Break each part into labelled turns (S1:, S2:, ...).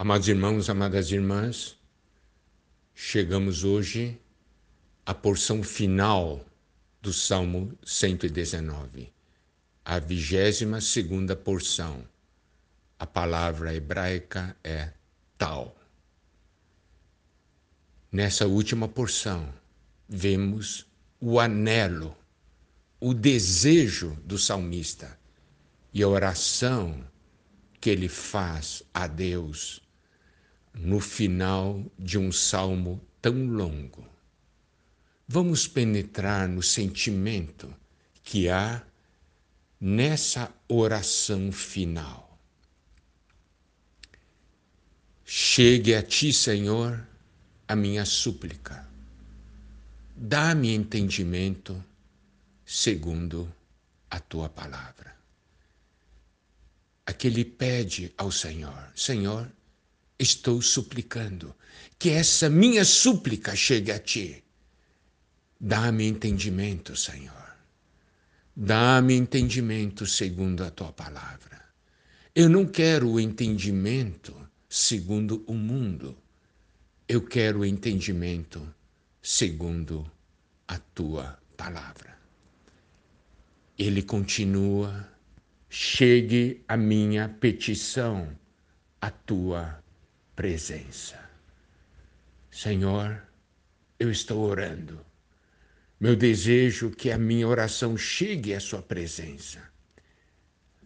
S1: Amados irmãos, amadas irmãs, chegamos hoje à porção final do Salmo 119, a vigésima segunda porção. A palavra hebraica é tal. Nessa última porção, vemos o anelo, o desejo do salmista e a oração que ele faz a Deus no final de um salmo tão longo. Vamos penetrar no sentimento que há nessa oração final. Chegue a ti, Senhor, a minha súplica. Dá-me entendimento segundo a tua palavra. Aquele pede ao Senhor: Senhor, estou suplicando que essa minha súplica chegue a ti. Dá-me entendimento, Senhor. Dá-me entendimento segundo a tua palavra. Eu não quero o entendimento segundo o mundo. Eu quero o entendimento segundo a tua palavra. Ele continua: chegue a minha petição à tua presença. Senhor, eu estou orando. Meu desejo é que a minha oração chegue à Sua presença.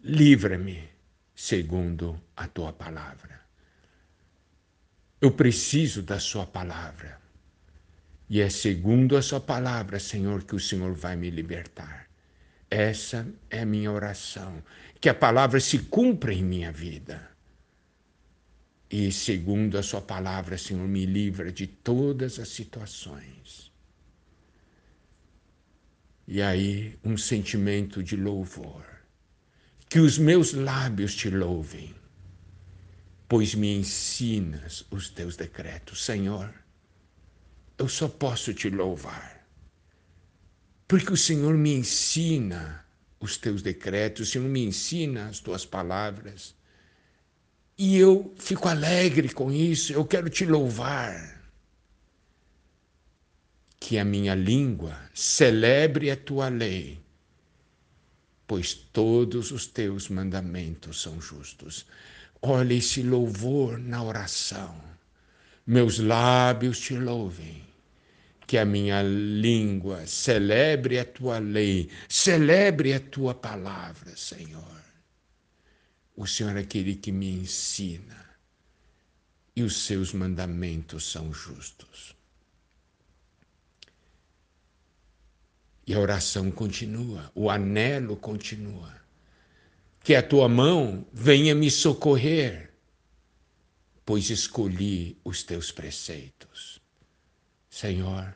S1: Livra-me segundo a Tua palavra. Eu preciso da Sua palavra. E é segundo a Sua palavra, Senhor, que o Senhor vai me libertar. Essa é a minha oração. Que a palavra se cumpra em minha vida e segundo a sua palavra, Senhor, me livra de todas as situações. E aí, um sentimento de louvor. Que os meus lábios te louvem, pois me ensinas os teus decretos. Senhor, eu só posso te louvar, porque o Senhor me ensina os teus decretos, o Senhor me ensina as tuas palavras. E eu fico alegre com isso, eu quero te louvar. Que a minha língua celebre a tua lei, pois todos os teus mandamentos são justos. Olha esse louvor na oração. Meus lábios te louvem. Que a minha língua celebre a tua lei, celebre a tua palavra, Senhor. O Senhor é aquele que me ensina e os seus mandamentos são justos. E a oração continua, o anelo continua. Que a tua mão venha me socorrer, pois escolhi os teus preceitos. Senhor,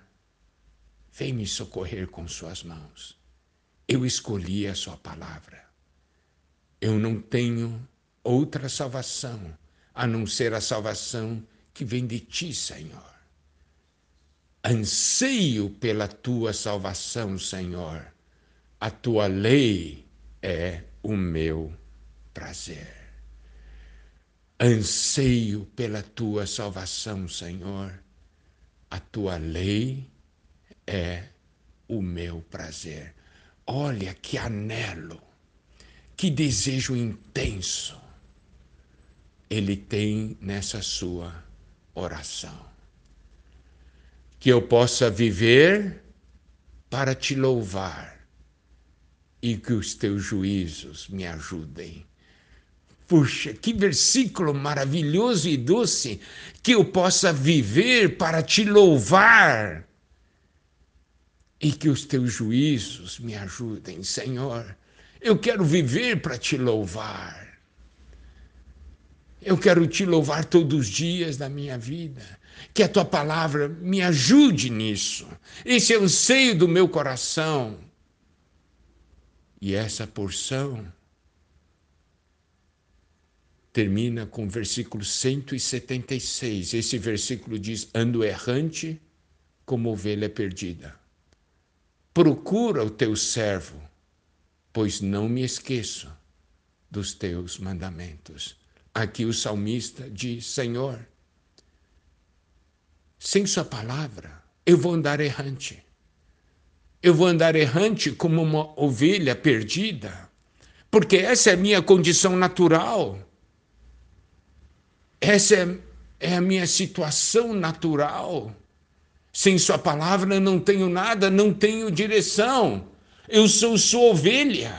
S1: vem me socorrer com suas mãos. Eu escolhi a sua palavra. Eu não tenho outra salvação a não ser a salvação que vem de ti, Senhor. Anseio pela tua salvação, Senhor. A tua lei é o meu prazer. Anseio pela tua salvação, Senhor. A tua lei é o meu prazer. Olha que anelo que desejo intenso ele tem nessa sua oração. Que eu possa viver para te louvar e que os teus juízos me ajudem. Puxa, que versículo maravilhoso e doce que eu possa viver para te louvar e que os teus juízos me ajudem, Senhor. Eu quero viver para te louvar. Eu quero te louvar todos os dias da minha vida. Que a tua palavra me ajude nisso. Esse é o seio do meu coração. E essa porção termina com o versículo 176. Esse versículo diz: Ando errante como ovelha perdida. Procura o teu servo pois não me esqueço dos teus mandamentos. aqui o salmista diz: Senhor, sem Sua palavra, eu vou andar errante. Eu vou andar errante como uma ovelha perdida, porque essa é a minha condição natural. Essa é, é a minha situação natural. Sem Sua palavra não tenho nada, não tenho direção. Eu sou Sua ovelha.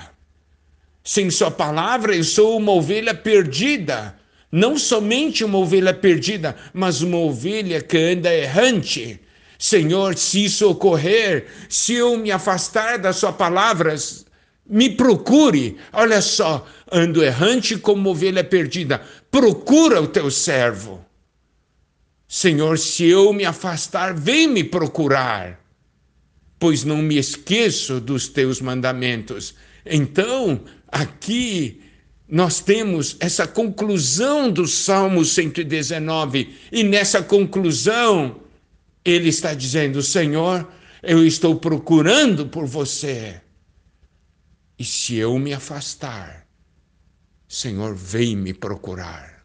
S1: Sem Sua palavra eu sou uma ovelha perdida. Não somente uma ovelha perdida, mas uma ovelha que anda errante. Senhor, se isso ocorrer, se eu me afastar das Sua palavras, me procure. Olha só, ando errante como ovelha perdida. Procura o teu servo. Senhor, se eu me afastar, vem me procurar, pois não me esqueço dos teus mandamentos. Então, aqui nós temos essa conclusão do Salmo 119, e nessa conclusão, ele está dizendo: Senhor, eu estou procurando por você. E se eu me afastar, Senhor, vem me procurar.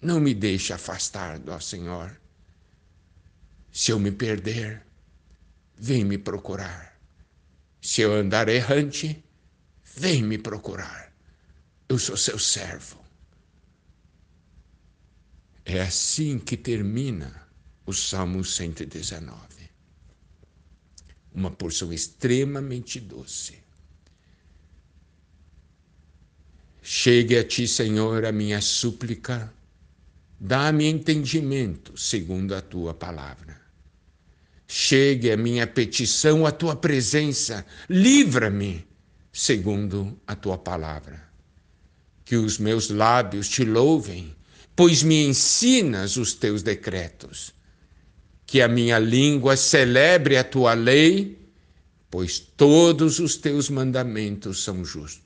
S1: Não me deixe afastar, ó Senhor. Se eu me perder, vem me procurar. Se eu andar errante, vem me procurar. Eu sou seu servo. É assim que termina o Salmo 119. Uma porção extremamente doce. Chegue a ti, Senhor, a minha súplica, dá-me entendimento segundo a tua palavra. Chegue a minha petição à tua presença, livra-me segundo a tua palavra. Que os meus lábios te louvem, pois me ensinas os teus decretos. Que a minha língua celebre a tua lei, pois todos os teus mandamentos são justos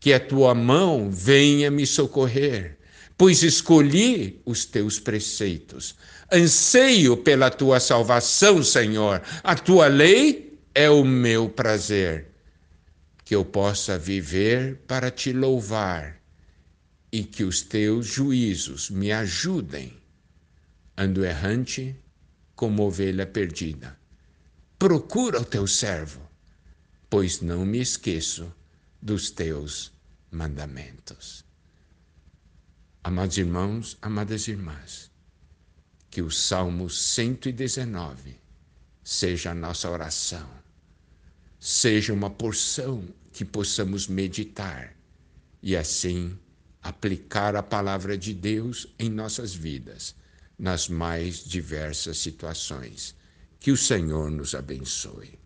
S1: que a tua mão venha me socorrer, pois escolhi os teus preceitos. Anseio pela tua salvação, Senhor. A tua lei é o meu prazer. Que eu possa viver para te louvar e que os teus juízos me ajudem. Ando errante como ovelha perdida. Procura o teu servo, pois não me esqueço dos teus mandamentos. Amados irmãos, amadas irmãs, que o Salmo 119 seja a nossa oração, seja uma porção que possamos meditar e assim aplicar a palavra de Deus em nossas vidas, nas mais diversas situações. Que o Senhor nos abençoe.